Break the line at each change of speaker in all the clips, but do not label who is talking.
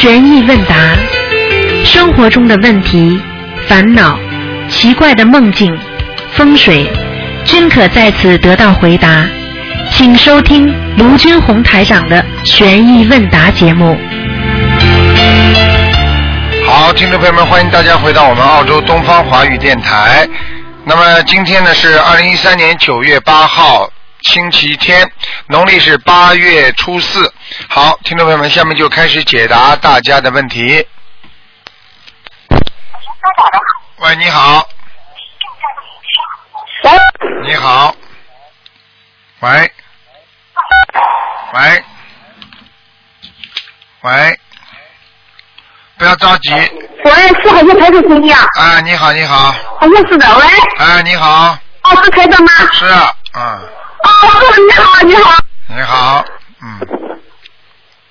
悬疑问答，生活中的问题、烦恼、奇怪的梦境、风水，均可在此得到回答。请收听卢军红台长的悬疑问答节目。
好，听众朋友们，欢迎大家回到我们澳洲东方华语电台。那么今天呢是二零一三年九月八号，星期天，农历是八月初四。好，听众朋友们，下面就开始解答大家的问题。喂，你好。你好。喂。喂。喂。不要着急。
喂，是好像台长声音啊？
啊，你好，你好。
好像是的，喂。
哎，你好。
哦，是台长吗？
是啊，嗯，
哦，你好，你好。
你好，嗯，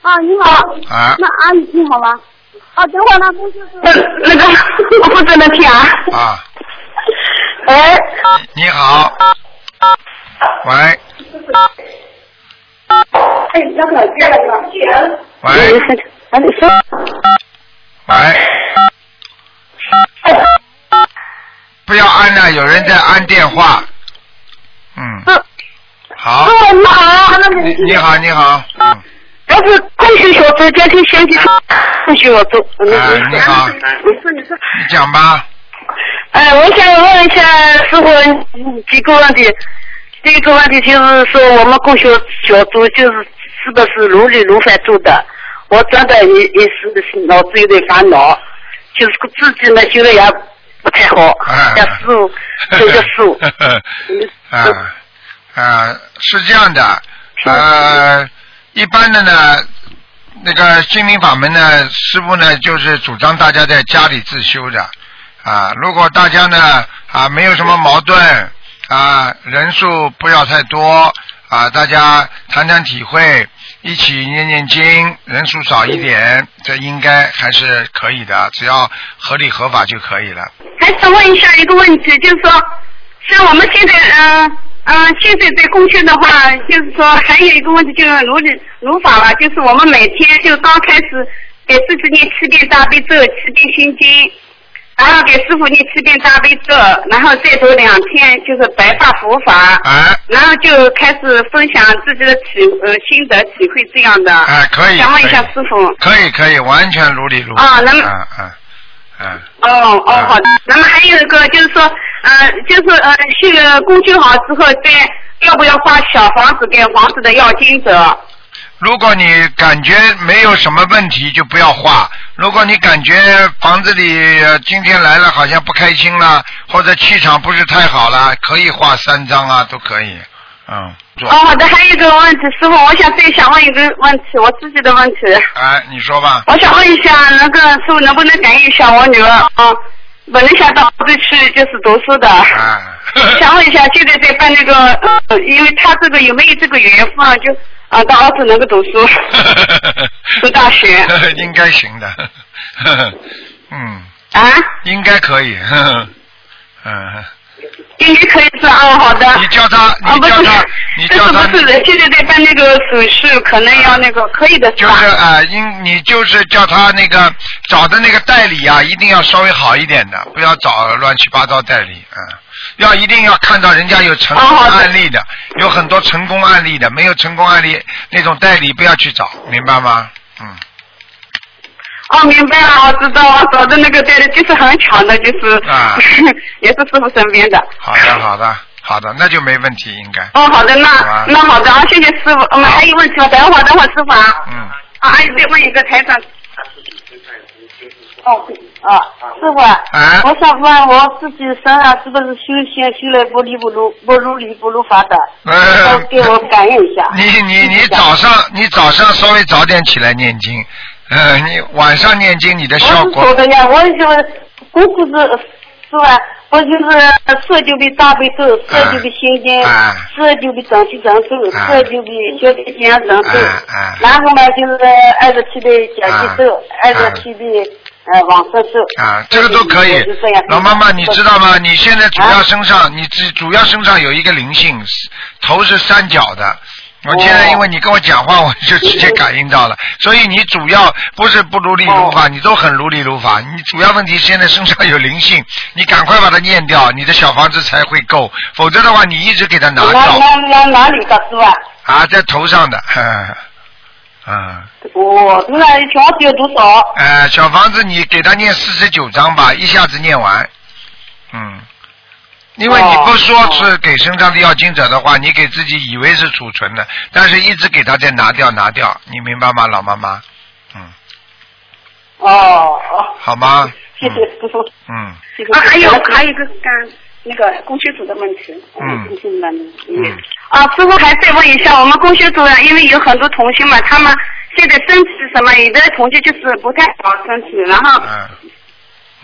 啊，你好。
啊
那阿姨你好吗？啊，等会儿那公司是。那个，我不真的听啊。
啊，
哎。
你好。喂，
哎，那个接了个。
喂，
哎，你说。
喂，不要按了，有人在按电话。嗯，好，
哦，你好，
你你好，你好，嗯，
我是空学小组家庭详细空学小组。
哎，你好，
你说，你说。
你讲吧，
哎，我想问一下师傅嗯几个问题。第一个问题就是说，我们共修小组就是是不是如理如法做的？我真的也也是脑子有点烦恼，就是自己呢修的也不太好，
哎
要师傅求求师傅。嗯
啊啊，是这样的，呃，一般的呢，那个心灵法门呢，师傅呢就是主张大家在家里自修的，啊，如果大家呢啊没有什么矛盾啊，人数不要太多啊，大家谈谈体会，一起念念经，人数少一点，这应该还是可以的，只要合理合法就可以了。
还想问一下一个问题，就是说，像我们现在嗯嗯、现在在公修的话，就是说还有一个问题就是如理如法了，就是我们每天就刚开始给自己念七遍大悲咒、七遍心经，然后给师傅念七遍大悲咒，然后再读两天就是白发佛法，
啊
然后就开始分享自己的体呃心得体会这样的。
哎，可以。
想问一下师傅。
可以可以，完全如理如法。
啊那么
嗯嗯嗯，
哦哦，好的。那么还有一个就是说，呃，就是呃，这个工具好之后，再要不要画小房子给房子的要经者？
如果你感觉没有什么问题，就不要画；如果你感觉房子里、呃今天来了好像不开心了，或者气场不是太好了，可以画三张啊，都可以。嗯，做
哦，好的。还有一个问题，师傅，我想再想问一个问题，我自己的问题。
哎，你说吧。
我想问一下，那个师傅能不能感应一下我女儿啊？本来想到澳洲去就是读书的。
哎，
想问一下，现在在办那个，呃，因为他这个有没有这个缘分啊？就啊，到澳洲能够读书，读大学
应该行的。嗯，
啊？
应该可以。嗯，
应该可以是啊，好的。
你叫他，你叫他，，你叫他。
是不是的？现在在办那个手续，可能要那个，可以的是
就？是啊，应你就是叫他那个找的那个代理啊，一定要稍微好一点的，不要找乱七八糟代理，嗯，要一定要看到人家有成功案例的，有很多成功案例的，没有成功案例那种代理不要去找，明白吗？嗯，
哦，明白了，我知道，我找的那个对的就是很巧的，就是、
啊
也是师傅身边的。
好的，好的，好的，那就没问题，应该，
哦，好的，那
好
那好的啊，谢谢师傅。我们还有问题吗？等会儿，等会儿，师傅啊。
嗯，
啊，阿姨再问一个台长。哦，啊，师傅啊，
哎
我想问我自己身上是不是修仙修来不离不如不如理不如法的？
呃
给我感应一下。
你你你早上你早上稍微早点起来念经，呃，你晚上念经你的效
我是
果
说的呀，我就是功夫是是吧？我就是十九遍大悲咒，十九遍心经，
哎
十九遍整体整咒，
哎
十九然后嘛就是二十七的解结咒，
哎
二十七的呃往生咒。
啊，这个都可以。老妈妈，你知道吗？你现在主要
啊
身上，你主主要身上有一个灵性，头是三角的，我现在因为你跟我讲话，我就直接感应到了。所以你主要不是不如理如法，你都很如理如法。你主要问题现在身上有灵性，你赶快把它念掉，你的小房子才会够。否则的话，你一直给它拿
哪
掉
哪哪哪里的师啊？
啊，在头上的，嗯嗯。
哦，那小房子有多少？
呃，小房子你给他念四十九章吧，一下子念完。嗯，因为你不说是给身上的要经者的话，你给自己以为是储存的，但是一直给他在拿掉拿掉，你明白吗，老妈妈？嗯，
哦哦，
好吗？
谢谢师傅。
嗯，
谢谢。啊，还有还有一个刚那个供修组的问题。
嗯
供修的
嗯。
啊，师傅还再问一下，我们供修组啊，因为有很多同学嘛，他们现在身体什么，有的同学就是不太好身体，然后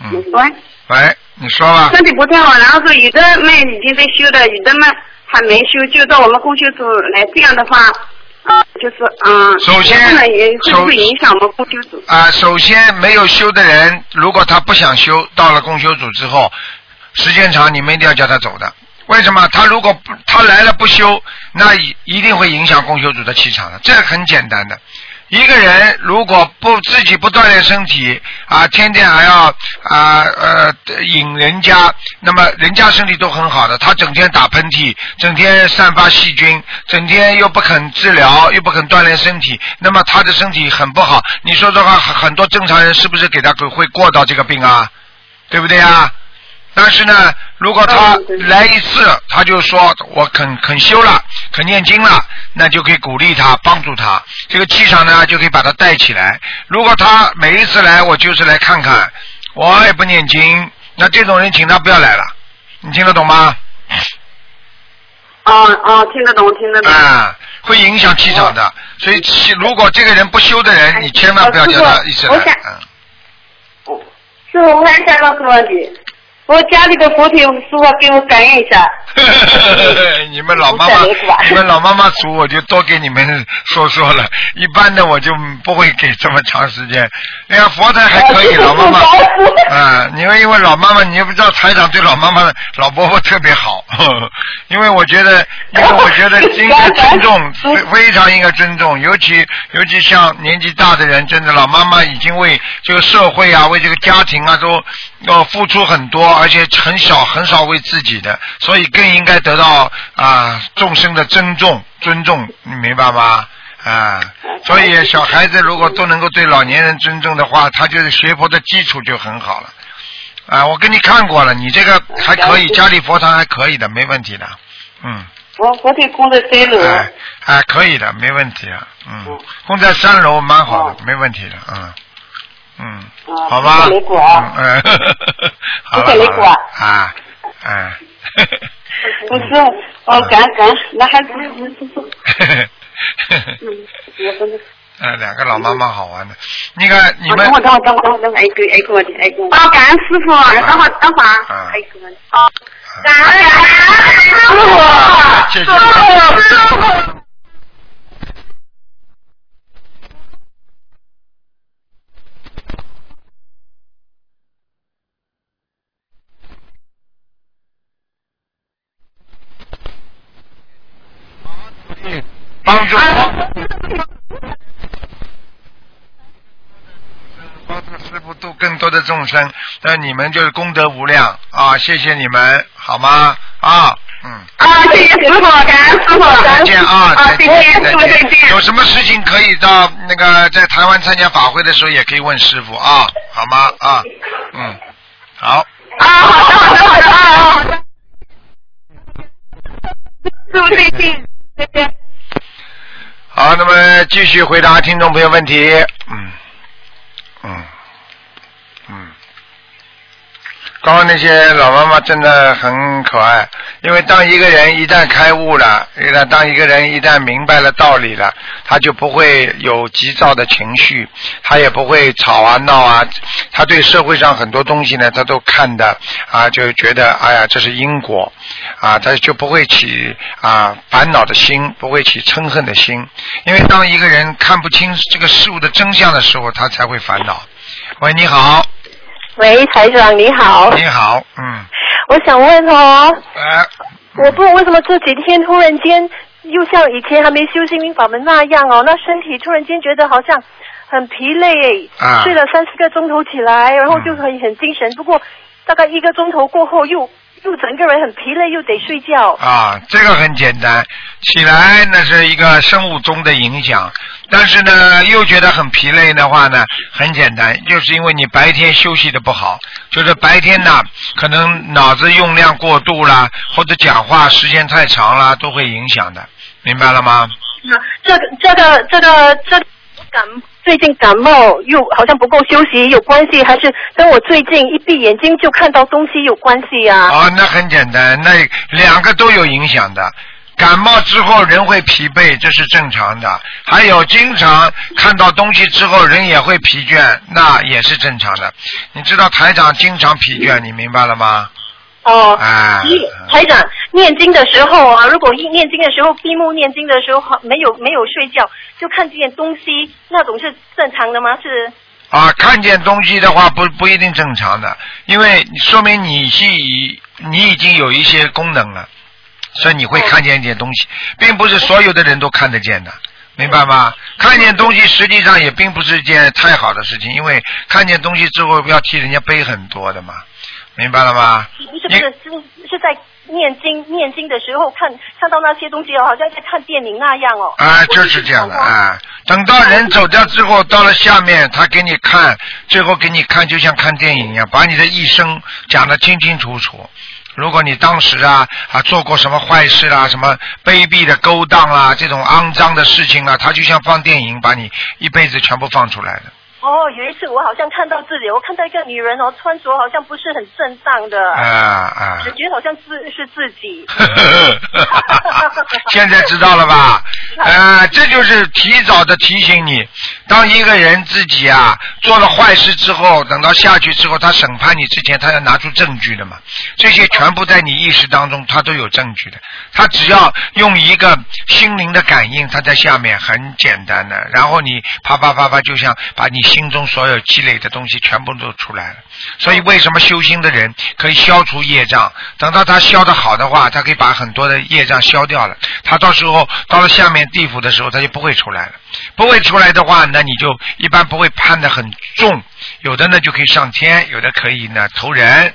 嗯嗯，
喂，
喂，你说吧。
身体不太好，然后说有的们已经在修的，有的们还没修，就到我们供修组来，这样的话，啊，就是嗯，
首先
也会不会影响我们供修组？
啊、首先没有修的人，如果他不想修，到了共修组之后，时间长，你们一定要叫他走的。为什么？他如果不他来了不修，那一一定会影响供修组的气场的。这很简单的。一个人如果不自己不锻炼身体啊，天天还要啊呃引人家，那么人家身体都很好的，他整天打喷嚏，整天散发细菌，整天又不肯治疗，又不肯锻炼身体，那么他的身体很不好。你说的话，很很多正常人是不是给他会过到这个病啊？对不对啊？但是呢，如果他来一次，他就说我肯肯修了，肯念经了，那就可以鼓励他，帮助他，这个气场呢就可以把他带起来。如果他每一次来，我就是来看看，我也不念经，那这种人请他不要来了，你听得懂吗？
啊啊，听得懂，听得懂。
啊，会影响气场的。所以气，如果这个人不修的人，你千万不要叫他一直来
我想。
嗯，
师傅，我还想到个问题，我家里的佛体，师傅给我感应一下。
你们老妈妈你们老妈妈数我就多给你们说说了，一般的我就不会给这么长时间。哎呀，佛台还可以，老妈妈，啊，因为因为老妈妈，你也不知道台长对老妈妈、老伯伯特别好，因为我觉得，因为我觉得应该尊重，非非常应该尊重，尤其尤其像年纪大的人，真的老妈妈已经为这个社会啊，为这个家庭啊，都要付出很多，而且很少很少为自己的，所以更应该得到啊众生的尊重尊重，你明白吗？啊，所以小孩子如果都能够对老年人尊重的话，他就是学佛的基础就很好了。啊，我给你看过了，你这个还可以，家里佛堂还可以的，没问题的。嗯，
我佛体供在三楼。
哎哎，可以的，没问题啊。嗯，供在三楼蛮好的
哦，
没问题的。嗯嗯，
啊
好吧。
谢谢雷果啊
嗯，好了
谢谢雷果
好了啊，哎。
不 是，哦，感感，那还是师傅。嗯，我真的。
呃，两个老妈妈好玩的。那个你们
等会儿，等会儿，等会儿，等会儿，等会儿，还有一个，还有一个问题，还有一个。啊，感恩师傅，等会儿，等会儿
啊
啊，还有一个。啊，感恩感恩师傅，师傅。
帮助帮助师傅度更多的众生，那你们就是功德无量啊！谢谢你们，好吗？啊，嗯。
啊，谢谢师傅，感恩师傅，
再见啊！
啊，
再
再见，
见，
师傅再见。
有什么事情可以到那个在台湾参加法会的时候，也可以问师傅啊，好吗？啊，嗯，好，
啊，好的，好的，好的，啊，好的。师傅再见，再见。
好，那么继续回答听众朋友问题。嗯，嗯，刚刚那些老妈妈真的很可爱，因为当一个人一旦开悟了，一旦当一个人一旦明白了道理了，他就不会有急躁的情绪，他也不会吵啊闹啊，他对社会上很多东西呢，他都看的啊，就觉得哎呀这是因果啊，他就不会起啊烦恼的心，不会起嗔恨的心，因为当一个人看不清这个事物的真相的时候，他才会烦恼。喂，你好，
喂，台长你好，
你好，嗯，
我想问哦，
呃，
我不知道为什么这几天突然间又像以前还没修心灵法门那样哦，那身体突然间觉得好像很疲累，
啊。
睡了三四个钟头起来，然后就很很精神。不过大概一个钟头过后又又整个人很疲累，又得睡觉。
啊，这个很简单，起来那是一个生物钟的影响，但是呢，又觉得很疲累的话呢，很简单，就是因为你白天休息的不好，就是白天呢，可能脑子用量过度啦，或者讲话时间太长啦，都会影响的，明白了吗？
那这个这个这个这个感最近感冒又好像不够休息有关系，还是跟我最近一闭眼睛就看到东西有关系啊？
哦，那很简单，那两个都有影响的。感冒之后人会疲惫，这是正常的。还有经常看到东西之后人也会疲倦，那也是正常的。你知道台长经常疲倦，你明白了吗？
哦，
哎，
你台长念经的时候啊，如果一念经的时候闭目念经的时候没有没有睡觉，就看见东西，那种是正常的吗？是
啊，看见东西的话不不一定正常的，因为说明你是已你已经有一些功能了，所以你会看见一点东西，并不是所有的人都看得见的，明白吗？看见东西实际上也并不是一件太好的事情，因为看见东西之后要替人家背很多的嘛，明白了吗？
不是不是是是在念经念经的时候看看到那些东西哦，好像在看电影那样哦。
啊，就是这样的啊。等到人走掉之后，到了下面，他给你看，最后给你看，就像看电影一样，把你的一生讲得清清楚楚。如果你当时啊啊做过什么坏事啦、什么卑鄙的勾当啦、这种肮脏的事情啊，他就像放电影，把你一辈子全部放出来的。
哦，有一次我好像看到自己，我看到一个女人哦，穿着好像不是很正当的，
啊啊！
感觉好像自是自己。
现在知道了吧？啊，这就是提早的提醒你，当一个人自己啊做了坏事之后，等到下去之后，他审判你之前，他要拿出证据的嘛。这些全部在你意识当中，他都有证据的。他只要用一个心灵的感应，他在下面很简单的，然后你啪啪啪啪，就像把你心中所有积累的东西全部都出来了。所以为什么修心的人可以消除业障？等到他消的好的话，他可以把很多的业障消掉了。他到时候到了下面地府的时候，他就不会出来了。不会出来的话，那你就一般不会判的很重。有的呢就可以上天，有的可以呢投人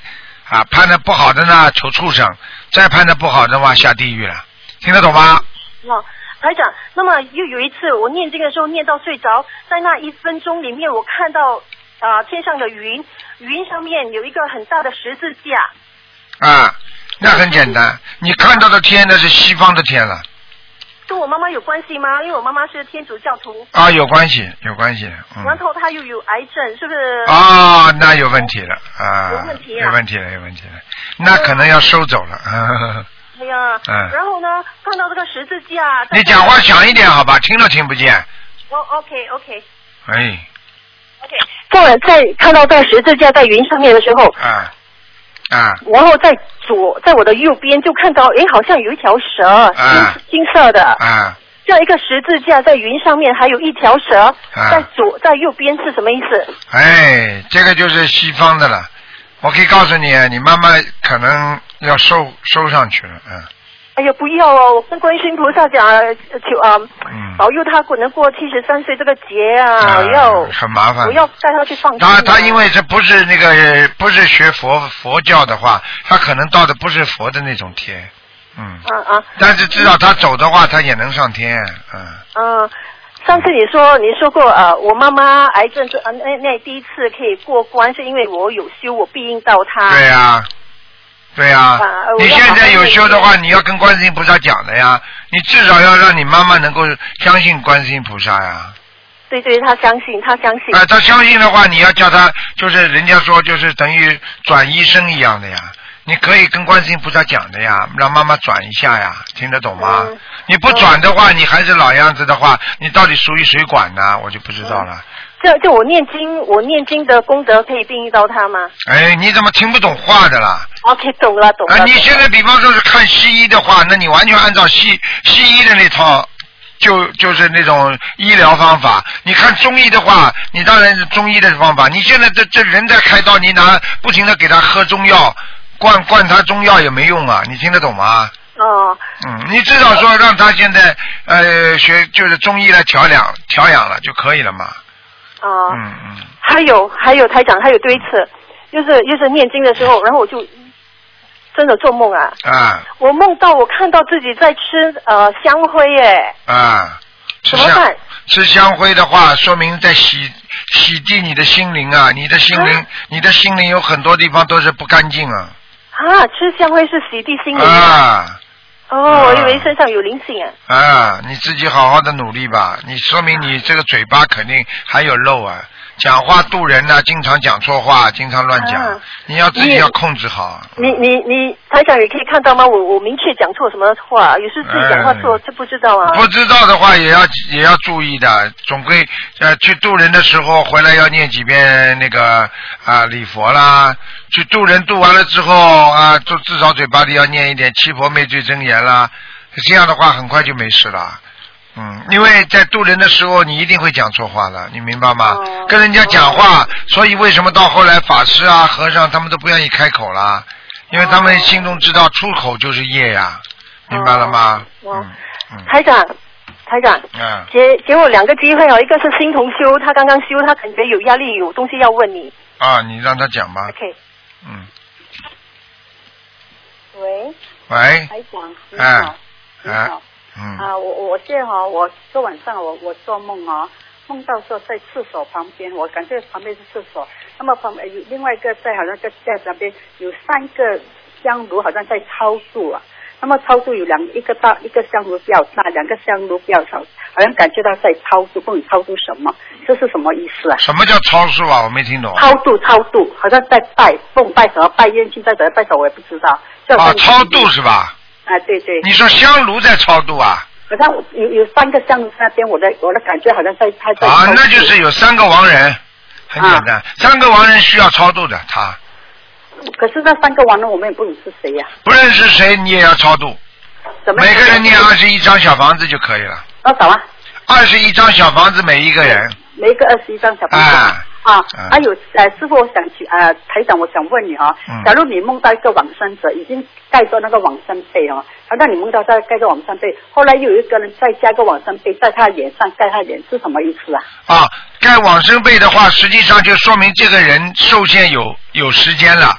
啊，判的不好的呢求畜生，再判的不好的话下地狱了。听得懂吗？
哦，台长，那么又有一次我念经的时候念到睡着，在那一分钟里面，我看到啊、天上的云，云上面有一个很大的十字架，
啊，那很简单，你看到的天那是西方的天了
跟我妈妈有关系吗？因为我妈妈是天主教徒，
啊，有关系，有关系，嗯。
然后她又有癌症，是不是？
啊，那有问题了啊，
有问题啊
有问题了，有问题了，那可能要收走了。
哎呀，
嗯。
然后呢，看到这个十字架，
你讲话响一点好吧，听都听不见。
哦，OK OK
哎
，OK，在在看到这个十字架在云上面的时候，
啊啊。
然后在左，在我的右边就看到，哎，好像有一条蛇，
啊。
金金色的，
啊！
这样一个十字架在云上面，还有一条蛇
啊。
在左在右边是什么意思？
哎，这个就是西方的了。我可以告诉你，你妈妈可能要收收上去了，嗯
哎呀，不要哦！我跟观世音菩萨讲，呃求啊，
嗯。
保佑他能过七十三岁这个劫啊！要
很麻烦
我要带他去放生
他
啊。
他因为这不是那个不是学佛佛教的话，他可能到的不是佛的那种天，嗯。
啊啊
但是至少他走的话，他也能上天，嗯。
嗯，上次你说你说过呃，我妈妈癌症是呃那那第一次可以过关，是因为我有修，我庇应到她。
对呀、对呀、你现在有修的话，你要跟观世音菩萨讲的呀，你至少要让你妈妈能够相信观世音菩萨呀。
对对，她相信，她相信。
啊，她相信的话，你要叫她，就是人家说就是等于转医生一样的呀。你可以跟观世音菩萨讲的呀，让妈妈转一下呀，听得懂吗？
嗯
你不转的话，你还是老样子的话，你到底属于谁管呢？我就不知道了。
这就我念经，我念经的功德可以庇应到他吗
哎，你怎么听不懂话的啦
？？OK，懂了懂了。
啊，你现在比方说是看西医的话，那你完全按照西西医的那套，就就是那种医疗方法。你看中医的话，你当然是中医的方法。你现在这这人在开刀，你拿不停的给他喝中药，灌灌他中药也没用啊，你听得懂吗？
哦，
嗯，你至少说让他现在呃学就是中医来调养调养了就可以了嘛。
哦，
嗯嗯。
还有还有台长还有多一次，就是就是念经的时候，然后我就真的做梦啊，
啊
我梦到我看到自己在吃呃香灰耶，
啊，吃香
怎么办？
吃香灰的话，说明在洗洗涤你的心灵啊，你的心灵，
啊
你的心灵有很多地方都是不干净啊。
啊，吃香灰是洗地心灵
啊
哦，我以
啊
为身上有灵性啊。
啊，你自己好好的努力吧，你说明你这个嘴巴肯定还有漏啊，讲话渡人呐、经常讲错话，经常乱讲，
啊
你要自己要控制好。
你你你台长也可以看到吗？我我明确讲错什么话，有时自己讲话错
哎
就不知道啊。
不知道的话也要也要注意的，总归呃去渡人的时候回来要念几遍那个啊礼佛啦，去渡人渡完了之后啊，就至少嘴巴里要念一点七佛灭罪真言啦，这样的话很快就没事了。嗯，因为在渡人的时候，你一定会讲错话的，你明白吗？
哦
跟人家讲话，所以为什么到后来法师啊、和尚他们都不愿意开口了？因为他们心中知道出口就是业呀，明白了吗？嗯
台长，台长，
嗯。
给给我两个机会哦，一个是新同修，他刚刚修，他感觉有压力，有东西要问你。
啊，你让他讲吧。
OK，
嗯，
喂，
喂，
台长，你
哎
好，你
哎
好。
嗯，
啊，我我现在哈，我昨晚上我我做梦啊，梦到说在厕所旁边，我感觉旁边是厕所，那么旁边有另外一个在好像在在那边有三个香炉，好像在超度啊。那么超度有两一个大一个香炉比较大，两个香炉比较小，好像感觉到在超度，不懂超度什么，这是什么意思啊？
什么叫超度啊？我没听懂。
超度超度，好像在拜，奉拜什么拜冤亲，在怎么拜什么我也不知道。
啊，超度是吧？
啊，对对。
你说香炉在超度啊？
好像有有三个香炉那边，我的我的感觉好像在他在
啊那就是有三个亡人，很简
啊
单，三个亡人需要超度的，他
可是那三个亡人，我们也不认识谁呀、
不认识谁你也要超度，
怎么
每个人念二十一张小房子就可以了，
多少啊？
二十一张小房子每一个人，
每一个二十一张小房子。
啊
啊
嗯，
还有呃，师傅，我想去呃，台长，我想问你啊，
嗯。
假如你梦到一个往生者已经盖着那个往生被哦，好那你梦到在盖着往生被，后来又有一个人再加个往生被在他脸上盖他脸，是什么意思啊？
啊，盖往生被的话，实际上就说明这个人受限有有时间了，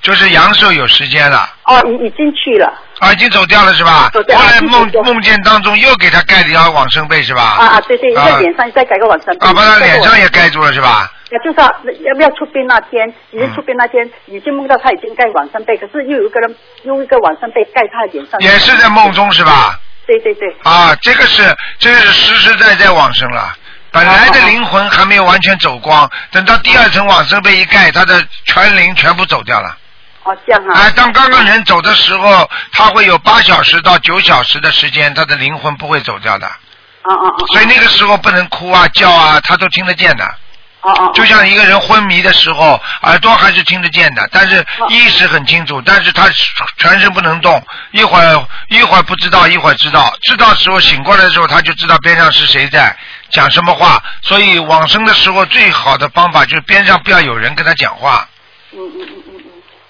就是阳寿有时间了。
哦，已已经去了。
啊，已经走掉了是吧？
走掉
后来梦梦见当中又给他盖了一条往生被是吧？
啊啊，对对，
啊
在脸上再盖个往生被。
啊，把他脸上也
盖
盖住了是吧？
那就是要要不要出殡那天，已经
嗯
出殡那天，已经梦到他已经盖往生被，可是又有一个人用一个往生被盖他的脸上。
也是在梦。中是吧？
对对对。
啊，这个是这个是实实在在往生了。本来的灵魂还没有完全走光，等到第二层往生被一盖，他的全灵全部走掉了。
哦，这样啊。
啊，当刚刚人走的时候，他会有八小时到九小时的时间，他的灵魂不会走掉的。所以那个时候不能哭啊叫啊，他都听得见的。
哦哦。
就像一个人昏迷的时候，耳朵还是听得见的，但是意识很清楚，但是他全身不能动，一会儿一会儿不知道，一会儿知道，知道时候醒过来的时候，他就知道边上是谁在讲什么话。所以往生的时候最好的方法就是边上不要有人跟他讲话。
嗯嗯嗯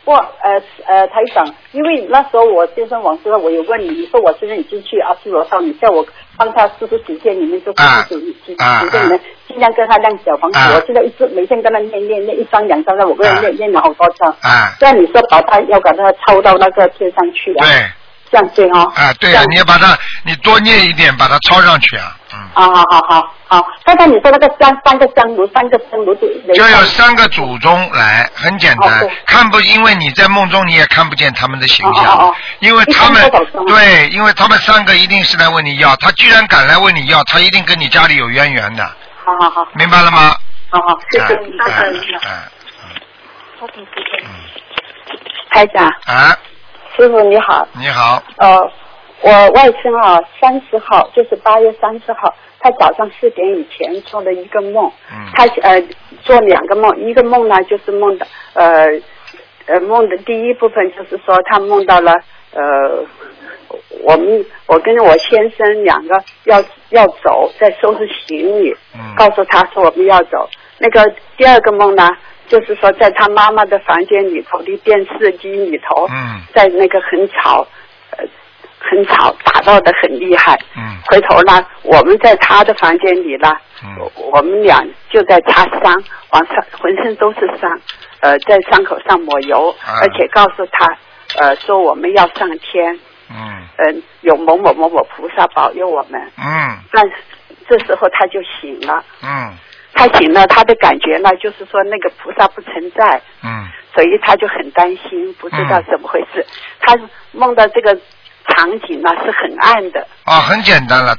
嗯嗯。我呃呃台长，因为那时候我先生往生了，我有问你，你说我现在已经去阿修罗道，你叫我帮他四十几天里面，就四
啊
十几天里面，尽量跟他亮小房子。
啊
我现在一直每天跟他念念念一张两张的，我跟他念念了好多张。
啊，
这样你说把他要把他抄到那个天上去啊，
对，
这样对哈、
啊对啊，你要把它你多念一点，把它抄上去啊，嗯。
好好好好好，刚才你说那个香三个香炉，三个香炉就
就有三个祖宗来，很简单
哦，
看不，因为你在梦中你也看不见他们的形象，因为他们对，因为他们三个一定是来问你要，他居然敢来问你要，他一定跟你家里有渊源的，
好好好。
明白了吗？
好好，谢谢你，
哎
谢谢你。
哎
台长，
哎，
师傅你好，
你好，
呃，我外甥啊，三十号就是八月三十号，他早上四点以前做了一个梦，
嗯。
他呃做两个梦，一个梦呢就是梦的呃呃梦的第一部分就是说他梦到了呃我们我跟我先生两个要要走，在收拾行李，
嗯。
告诉他说我们要走。那个第二个梦呢，就是说在他妈妈的房间里头的电视机里头，
嗯。
在那个很吵，呃，很吵，打闹的很厉害。
嗯。
回头呢，我们在他的房间里呢，
嗯。
我们俩就在擦伤，往上浑身都是伤，呃，在伤口上抹油，
啊。
而且告诉他，呃，说我们要上天，
嗯。
嗯、有某某某某菩萨保佑我们。
嗯。
但这时候他就醒了，
嗯
他醒了，他的感觉呢，就是说那个菩萨不存在，
嗯
所以他就很担心，不知道
嗯
怎么回事。他梦到这个场景呢是很暗的，
啊，很简单了，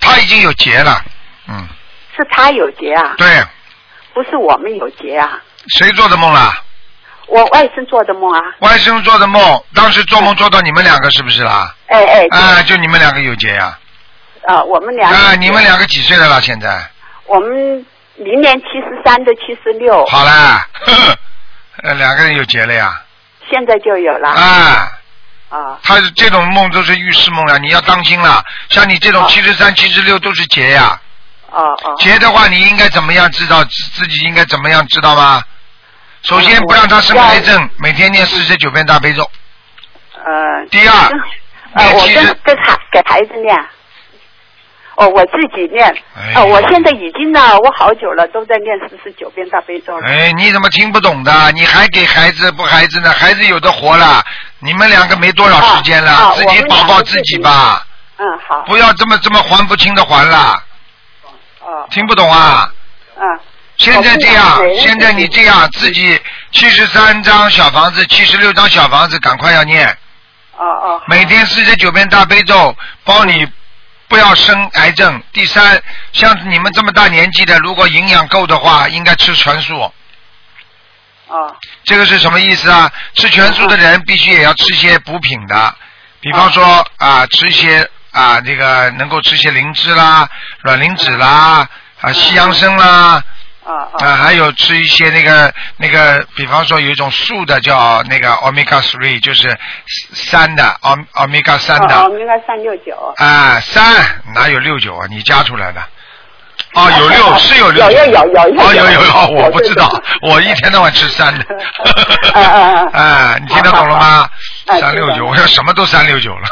他已经有结了，嗯，
是他有结啊，
对，
不是我们有结啊。
谁做的梦啦？
我外甥做的梦啊，
外甥做的梦，当时做梦做到你们两个是不是啦？
哎哎，
啊，就你们两个有结呀、
啊，我们俩
啊，你们两个几岁了啦？现在？
我们明年七十三的七十六，
好啦，呃，两个人有结了呀。
现在就有了
啊，
啊
他这种梦都是预示梦了，你要当心了。像你这种
哦
七十三、七十六都是结呀，
哦哦
结的话你应该怎么样知道自自己应该怎么样知道吗？首先不让他生癌症，每天念四十九遍大悲咒。
呃，
第二
呃，我跟跟孩给孩子念。哦，我自己念。
哎
哦，我现在已经呢，我好久了，都在念四十九遍大悲咒了。
哎，你怎么听不懂的？你还给孩子不孩子呢？孩子有的活了，你们两个没多少时间了，
啊啊
自己保保自己吧，
嗯，好。
不要这么这么还不清的还了，
哦，
听不懂啊？
嗯，
现在这样现在你这样自己七十三张小房子，七十六张小房子，赶快要念，
哦哦。
每天四十九遍大悲咒，包你不要生癌症。第三，像你们这么大年纪的，如果营养够的话，应该吃全素。
哦
这个是什么意思啊？吃全素的人必须也要吃些补品的，比方说啊，吃一些啊，这个能够吃些灵芝啦、卵磷脂啦、啊西洋参啦，
哦
啊
哦
还有吃一些那个那个，比方说有一种素的叫那个 omega three，就是三的 om omega 三的
哦，应该三六九。
啊三哪有六九啊？你加出来的。哦，有六 是有六九，
有有有有
哦有有
有有
我不知道，我一天到晚吃三的。
嗯嗯嗯
哎，你听得懂了吗？
哎
三六九，我说什么都三六九了。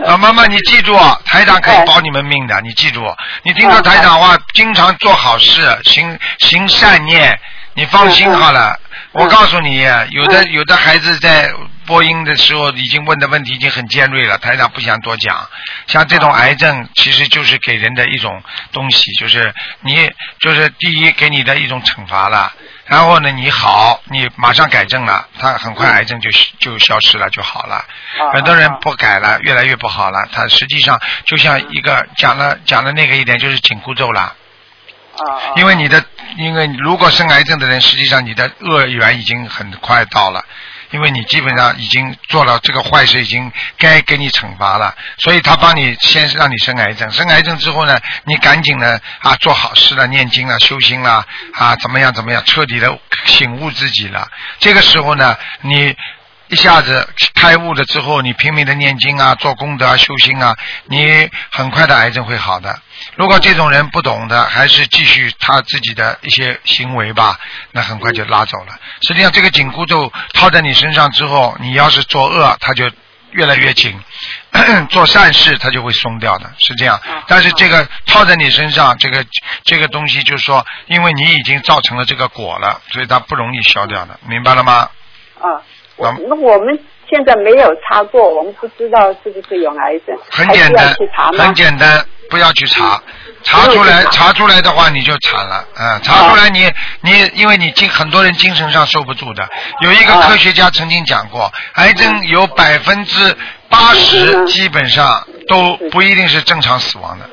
老 妈妈，你记住，台长可以
哎
保你们命的，你记住，你听到台长话，经常做好事，行行善念，你放心好了。我告诉你，有的有的孩子在播音的时候已经问的问题已经很尖锐了，台长不想多讲。像这种癌症，其实就是给人的一种东西，就是你就是第一给你的一种惩罚了。然后呢，你好，你马上改正了，他很快癌症就就消失了，就好了。
啊
很多人不改了，越来越不好了。他实际上就像一个讲了讲了那个一点，就是紧箍咒了。
哦
因为你的，因为如果生癌症的人，实际上你的恶缘已经很快到了，因为你基本上已经做了这个坏事，已经该给你惩罚了，所以他帮你先让你生癌症，生癌症之后呢，你赶紧呢啊做好事了，念经了，修心了啊，怎么样怎么样，彻底的醒悟自己了，这个时候呢，你。一下子开悟了之后，你拼命的念经啊，做功德啊，修心啊，你很快的癌症会好的。如果这种人不懂的，还是继续他自己的一些行为吧，那很快就拉走了。实际上，这个紧箍咒套在你身上之后，你要是作恶，它就越来越紧；做善事，它就会松掉的，是这样。但是这个套在你身上，这个这个东西就是说，因为你已经造成了这个果了，所以它不容易消掉的，明白了吗？
啊，我
那
那我们现在没有查过，我们不知道是不是有癌症，
很简单？很简单，不要去查。查出来，查出来的话你就惨了，嗯，查出来你你，因为你精很多人精神上受不住的。有一个科学家曾经讲过，癌症有百分之八十基本上都不一定是正常死亡的。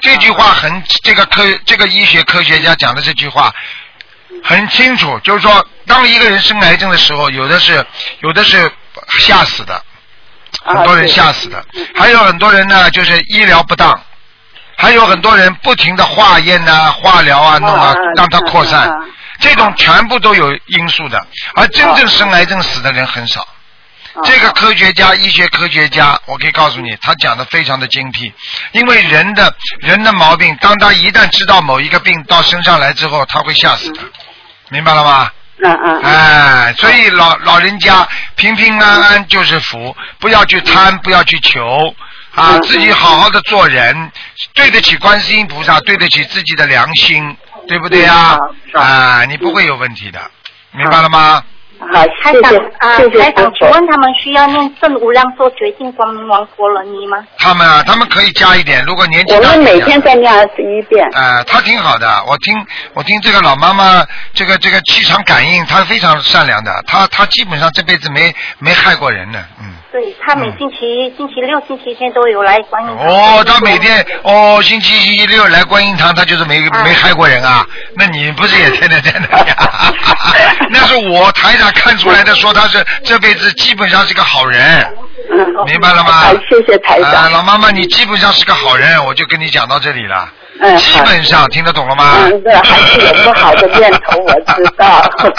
这句话很，这个科这个医学科学家讲的这句话很清楚，就是说，当一个人生癌症的时候，有的是有的是吓死的，
啊
很多人吓死的，还有很多人呢就是医疗不当，还有很多人不停的化验呐、化疗啊，弄啊让它扩散。这种全部都有因素的，而真正生癌症死的人很少。
啊
这个科学家，医学科学家，我可以告诉你，他讲的非常的精辟。因为人的人的毛病，当他一旦知道某一个病到身上来之后，他会吓死的，明白了吗？
嗯嗯。
哎，所以老老人家平平安安就是福，不要去贪，不要去求啊，
嗯
自己好好的做人，对得起观世音菩萨，对得起自己的良心，对不对呀
嗯？好
啊，你不会有问题的，明白了吗？
好，谢谢
啊，
谢谢
台长，请。问他们需要念正无量寿决定光明王陀罗尼吗？
他们啊，他们可以加一点，如果年纪
我
大我。
们每天在念二十一遍。
呃，他挺好的，我听我听这个老妈妈，这个这个气场感应，她非常善良的，她她基本上这辈子没没害过人呢，嗯。
对他每星期、星期六、星期天都有来观音堂。
哦，他每天哦，星期星期六来观音堂，他就是没、
啊
没害过人啊？那你不是也天天在那里啊？那是我台长看出来的，说他是这辈子基本上是个好人，
嗯，
明白了吗？
好，谢谢台
啊、
长。
老妈妈，你基本上是个好人，我就跟你讲到这里了。
嗯，
基。本上听得懂了吗？
嗯，对，还是有不好的念头，我知道。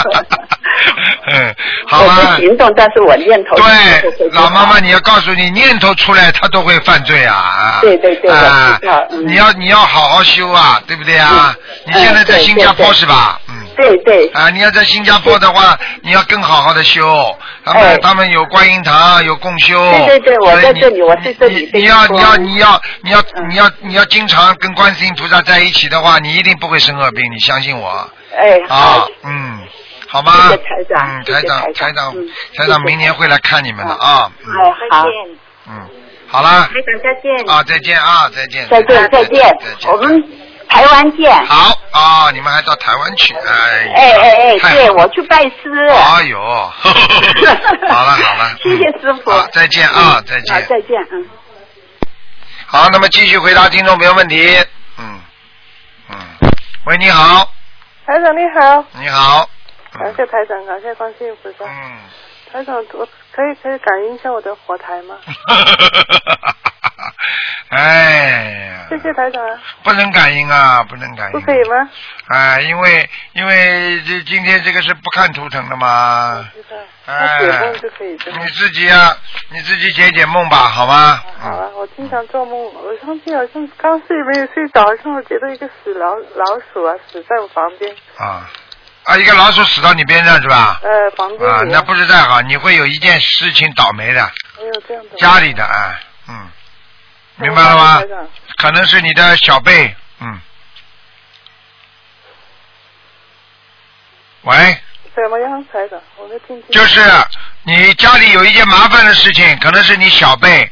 嗯，好
我
吧
不。行动，但是我念头
对，老妈妈，你要告诉你，念头出来，他都会犯罪啊！啊
对对对
啊
我知道嗯
你要你要好好修啊，对不对啊？你现在在新加坡是吧？嗯。
对对，
啊，你要在新加坡的话，你要更好好的修。他们、
哎
他们有观音堂，有共修。
对对对我在这里我是这里
你你要你要你要你要
嗯
你要你要经常跟观世音菩萨在一起的话，你一定不会生恶病，你相信我。
哎，
啊
好，，
嗯，好吗？
谢谢台长
嗯，
谢谢
台长，
台长
台长
嗯，
台长明年会来看你们的啊。嗯
哎，好，
嗯，好啦，
台长再见。
啊，再见啊，再见。
再见再见
再，见。
我们台湾见。
好啊，你们还到台湾去？哎。
哎哎哎，对，我去拜师。
哎呦，好 了好了，
谢谢师傅
好，再见啊，
嗯
再见。
好，再见，嗯。
好，那么继续回答听众朋友问题。嗯嗯，喂，你好，
台长你好，
你好。
感谢台长，感谢观世音菩萨。
嗯。
台长，我可以可以感应一下我的火台吗？
哎呀，
谢谢台长，
不能感应啊，不能感应。
不可以吗？
哎，因为因为这今天这个是不看图腾的嘛，
知道，
哎
那解梦就可以的。
你自己啊，你自己解解梦吧，好吗？
好啊，我经常做梦，我上次好像刚睡没有睡着，好像我觉得一个死老老鼠啊死在我旁边，
啊啊，一个老鼠死到你边上是吧？
呃，房间
啊，那不是太好，你会有一件事情倒霉的，
没有这样的。
家里的啊，嗯，明白了吗可能是你的小辈，嗯。喂，
怎么样，台长？我没听清。
就是你家里有一件麻烦的事情，可能是你小辈，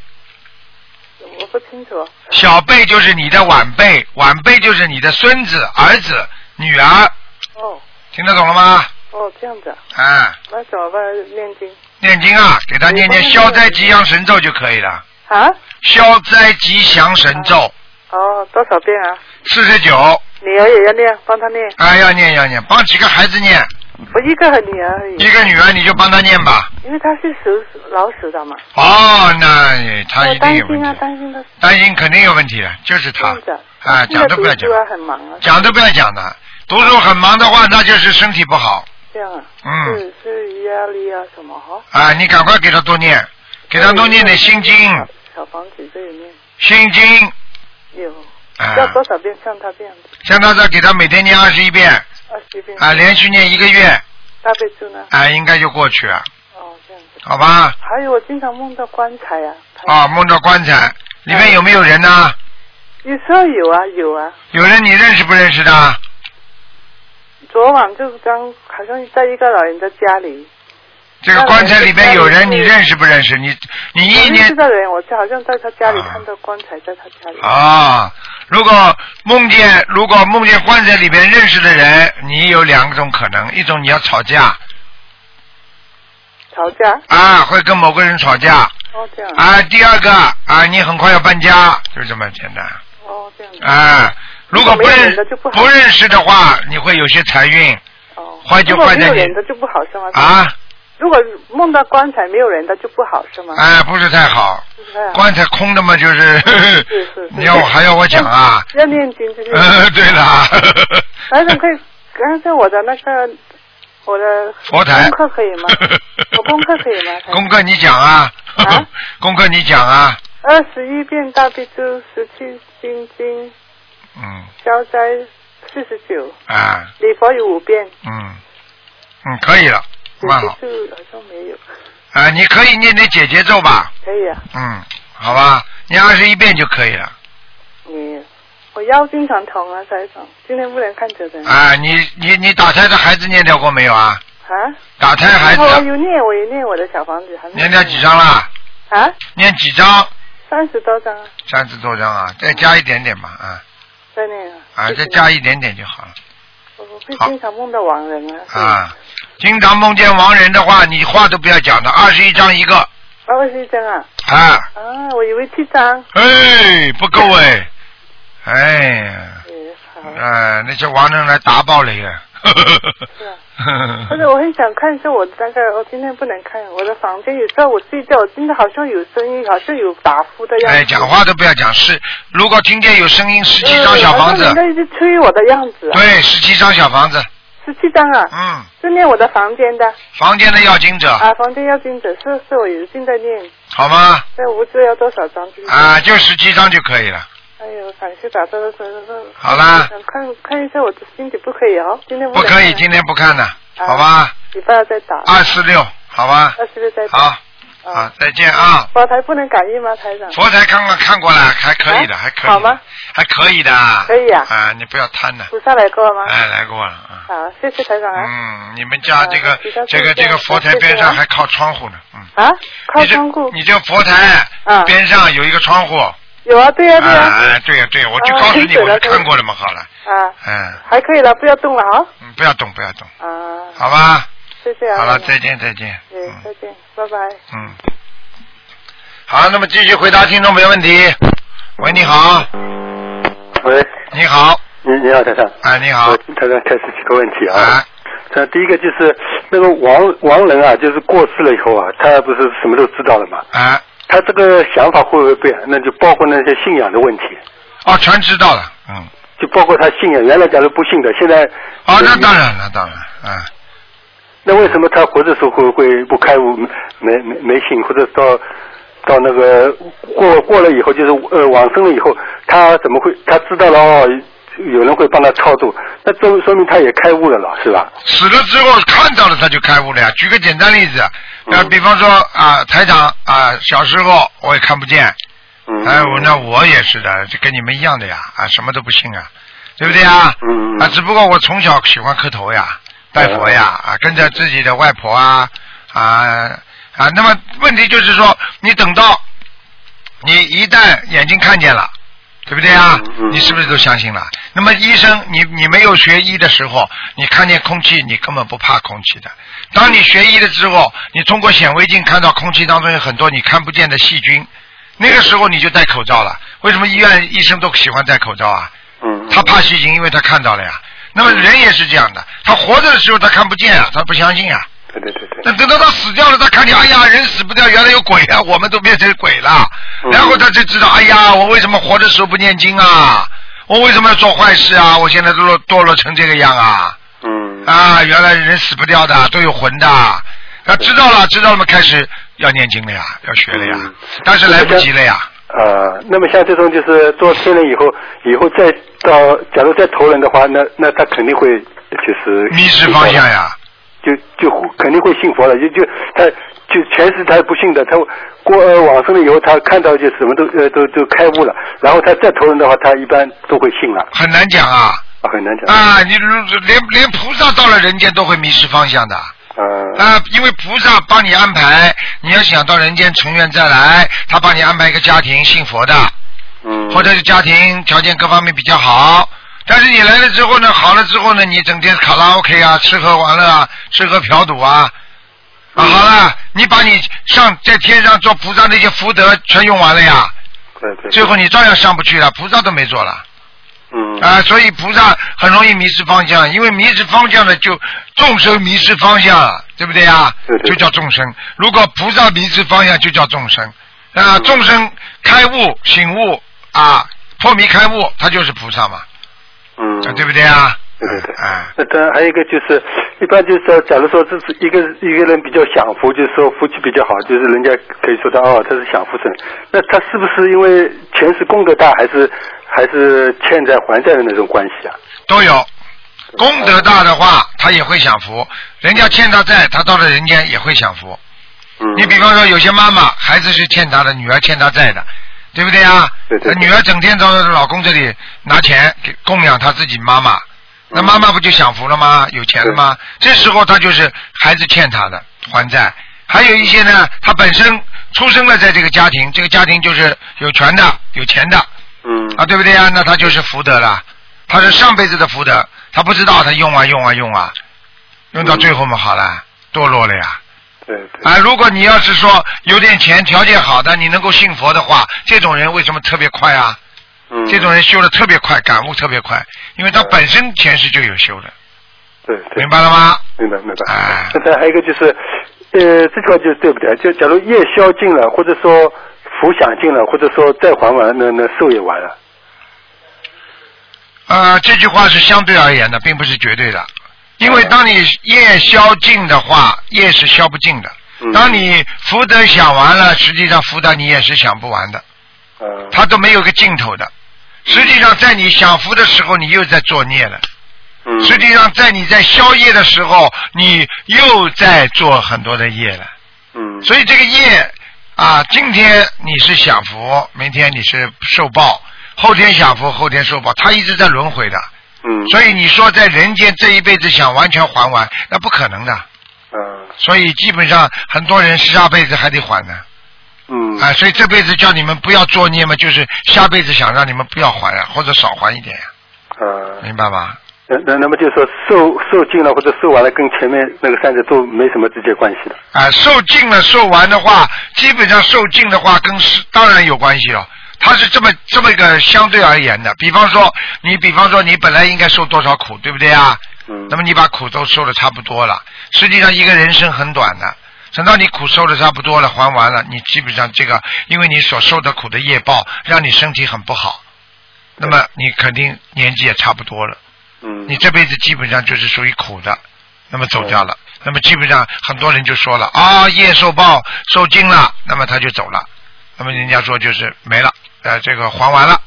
我不清楚。
小辈就是你的晚辈，晚辈就是你的孙子、儿子、女儿，
哦
听得懂了吗？
哦，这样子啊，
啊，
那怎么办？念经
念经啊，给他念念消灾吉祥神咒就可以了。
啊？
消灾吉祥神咒
哦，多少遍啊？
四十九，
女儿也要念，帮她念。
哎，要念要念，帮几个孩子念，
我一个女儿而已。
一个女儿你就帮她念吧。
因为她是属老鼠的嘛。
哦，那也她一定
担心啊，
有问题，
担心的。
担心肯定有问题的，就是她
啊。
讲都不要讲
啊，很忙啊。
讲都不要讲的。读书很忙的话，那就是身体不好。
这样啊。
嗯
是是压力啊什么哈？
啊，你赶快给他多念，给他多念点心经，
小房子这里面
心经
有。
啊
要多少遍像他这样子？
像他这给他每天念二十一遍，
二十一遍。
啊，连续念一个月，
大悲咒呢？
啊，应该就过去了，
哦，这样子。
好吧？
还有我经常梦到棺材啊。
啊，梦到棺材里面有没有人呢？
有时候有啊有啊，
有人你认识不认识的？
昨晚就是刚好像在一个老人的家里。
这个棺材里面有人，你认识不认识？你你一
年认识
年
的人，我就好像在他家里
啊
看到棺材在他家里。
啊，如果梦见如果梦见棺材里面认识的人，你有两种可能，一种你要吵架
吵架？
啊，会跟某个人吵架
哦，这样。
啊，第二个啊，你很快要搬家，就这么简单
哦，这样。
啊。如果不认
不
认识的话，你会有些财运
哦。
坏就坏在你
就不好是吗？
啊，
如果梦到棺材没有人的就不好是吗？
哎，不是太好。棺材空的嘛，就是
是是。
你要我还要我讲啊？
要念经这个。
呃，对了，
反正可以，刚才我的那个我的
佛台
功课可以吗？我功课可以吗？
功课你讲啊
啊，
功课你讲啊，
二十一遍大悲咒，十七心经，
嗯
消灾四十九，
啊
礼佛有五遍，
嗯，嗯，可以了，蛮好。
像没有。
啊，你可以念点姐姐咒吧。
可以啊。
嗯，好吧，念二十一遍就可以了。
你我腰经常疼啊，台长，今天不能看诊的。
啊，你你你打胎的孩子念掉过没有啊？
啊？
打胎孩子
我有念，我有念我的小房子，还没
念掉几张啦？
啊？
念几张？
三十多张啊，
三十多张啊，再加一点点吧，啊
再念啊。
啊，再加一点点就好了。
我会经常梦到亡人啊。
啊，经常梦见亡人的话，你话都不要讲的，二十一张一个。
二十一张啊？
啊。
啊，我以为七张。
哎，不够哎，哎呀，哎，那些亡人来打爆了呀。
是啊。但是我很想看一下我大概，我今天不能看我的房间，有时候我睡觉，真的好像有声音，好像有打呼的样子。
哎，讲话都不要讲，是如果听见有声音，十七张
嗯
小房子
好，像人家一直吹我的样子、啊。
对，十七张小房子，
十七张啊。
嗯。
是念我的房间的。
房间的要经者，
啊，房间要经者是是我有正在念，
好吗？
那无知要多少张。
啊，就十七张就可以了。
哎呦，感谢打这个这个。
好啦
想看看一下我的身体，不可以哦，今天能
不可以，今天不看了，
啊
好吧？
你不要再打。
二四六，好吧？
二四六再打。
好，好，再见啊！
佛台不能感应吗，台长？
佛台刚刚看过了，还可以的，还可以。
好吗？
还可以的。
可以啊
啊，你不要贪了。
菩萨来过吗？
哎，来过了啊。
好，谢谢台长啊。
嗯，你们家这个这个这个佛台边上还靠窗户呢，嗯。
啊，靠窗户。
你这个佛台边上有一个窗户。
有啊，对啊，对啊。
哎，对呀对呀，我就
啊
告诉你，我就看过了嘛，好了。
啊，
嗯，
还可以了，不要动了啊。
嗯不要动，不要动，
啊，
好吧？
谢谢啊。
好了，再见，再见。
嗯，再见，拜拜。
嗯。好，那么继续回答听众朋友问题。喂，你好。
喂，
你好。
你你好，台长。
哎，你好。
台长开始几个问题啊。这第一个就是那个亡亡人啊，就是过世了以后啊，他不是什么都知道了嘛？
啊。
他这个想法会不会变？那就包括那些信仰的问题。
哦，全知道了，嗯。
就包括他信仰，原来假如不信的，现在。
哦，那当然了，当然，啊。
那为什么他活着时候会会不开悟，没没没信，或者到到那个过过了以后，就是呃往生了以后，他怎么会他知道了哦，有人会帮他超度，那这说明他也开悟了了，是吧？
死了之后看到了他就开悟了呀。举个简单例子，那，比方说啊，台长啊，小时候我也看不见，
嗯
哎，我那我也是的，就跟你们一样的呀，啊，什么都不信啊，对不对呀？
嗯
啊，只不过我从小喜欢磕头呀，拜佛呀，啊，跟着自己的外婆啊，啊啊，那么问题就是说，你等到你一旦眼睛看见了。对不对啊？你是不是都相信了？那么医生，你你没有学医的时候，你看见空气，你根本不怕空气的。当你学医了之后，你通过显微镜看到空气当中有很多你看不见的细菌，那个时候你就戴口罩了。为什么医院医生都喜欢戴口罩啊？
嗯。
他怕细菌，因为他看到了呀。那么人也是这样的，他活着的时候他看不见啊，他不相信啊。
对对对对。
那等到他死掉了，他看见，哎呀，人死不掉，原来有鬼啊，我们都变成鬼了。然后他就知道，哎呀，我为什么活的时候不念经啊？我为什么要做坏事啊？我现在堕落堕落成这个样啊？
嗯。
啊，原来人死不掉的，都有魂的。他知道了，知道了嘛，开始要念经了呀，要学了呀，但是来不及了呀。
呃，那么像这种就是做天人以后，以后再到，假如再投人的话，那那他肯定会就是
迷失方向呀。
就就肯定会信佛了，就就他就全是他不信的，他过呃往生了以后，他看到就什么都呃都都开悟了，然后他再投人的话，他一般都会信了。
很难讲啊。
啊，很难讲。
啊，你连连菩萨到了人间都会迷失方向的。
嗯。
啊，因为菩萨帮你安排，你要想到人间成愿再来，他帮你安排一个家庭信佛的，
嗯，
或者是家庭条件各方面比较好。但是你来了之后呢，好了之后呢，你整天卡拉 OK 啊，吃喝玩乐啊，吃喝嫖赌啊，啊好了，你把你上在天上做菩萨那些福德全用完了呀，
对对。
最后你照样上不去了，菩萨都没做了。
嗯。
啊，所以菩萨很容易迷失方向，因为迷失方向的就众生迷失方向了，对不对啊？
对对
就叫众生。如果菩萨迷失方向，就叫众生。啊，众生开悟醒悟啊，破迷开悟，他就是菩萨嘛。
嗯。
对不对啊？
对对对。
啊。
那当然还有一个就是，一般就是说，假如说这是一个一个人比较享福，就是说福气比较好，就是人家可以说他哦，他是享福神。那他是不是因为前世功德大，还是还是欠债还债的那种关系啊？
都有。功德大的话，他也会享福。人家欠他债，他到了人间也会享福。
嗯
你比方说，有些妈妈孩子是欠她的，女儿欠她债的，对不对啊？
对对对
女儿整天到老公这里拿钱给供养她自己妈妈，那妈妈不就享福了吗？有钱了吗？这时候她就是孩子欠她的还债。还有一些呢，她本身出生了在这个家庭，这个家庭就是有权的、有钱的
嗯
啊，对不对啊？那他就是福德了，他是上辈子的福德，他不知道他用啊用啊用啊，用到最后嘛好了，堕落了呀。
对对
啊，如果你要是说有点钱、条件好的，你能够信佛的话，这种人为什么特别快啊？
嗯
这种人修的特别快，感悟特别快，因为他本身前世就有修的，
对对
明白了吗？
明白明白。
哎
那再还有一个就是，呃，这句话就对不对？就假如夜宵尽了，或者说福享尽了，或者说再还完，那那寿也完了。
呃，这句话是相对而言的，并不是绝对的。因为当你业消尽的话，业是消不尽的。
嗯
当你福德享完了，实际上福德你也是享不完的，
嗯
它都没有个尽头的。实际上，在你享福的时候，你又在作孽了。
嗯
实际上，在你在消业的时候，你又在做很多的业了。
嗯
所以这个业啊，今天你是享福，明天你是受报，后天享福，后天受报，他一直在轮回的。
嗯
所以你说在人间这一辈子想完全还完，那不可能的。
嗯
所以基本上很多人下辈子还得还呢。
嗯
啊，所以这辈子叫你们不要作孽嘛，就是下辈子想让你们不要还呀，或者少还一点呀，
啊，
明白吧？
那那那么就是说受受尽了或者受完了，跟前面那个三者都没什么直接关系的。
啊，受尽了受完的话，基本上受尽的话跟是当然有关系了。它是这么这么一个相对而言的，比方说你，比方说你本来应该受多少苦，对不对啊？
嗯。
那么你把苦都受的差不多了，实际上一个人生很短的，等到你苦受的差不多了，还完了，你基本上这个，因为你所受的苦的业报，让你身体很不好，那么你肯定年纪也差不多了。
嗯。
你这辈子基本上就是属于苦的，那么走掉了，那么基本上很多人就说了啊，业受报受尽了，那么他就走了，那么人家说就是没了，呃，这个还完了。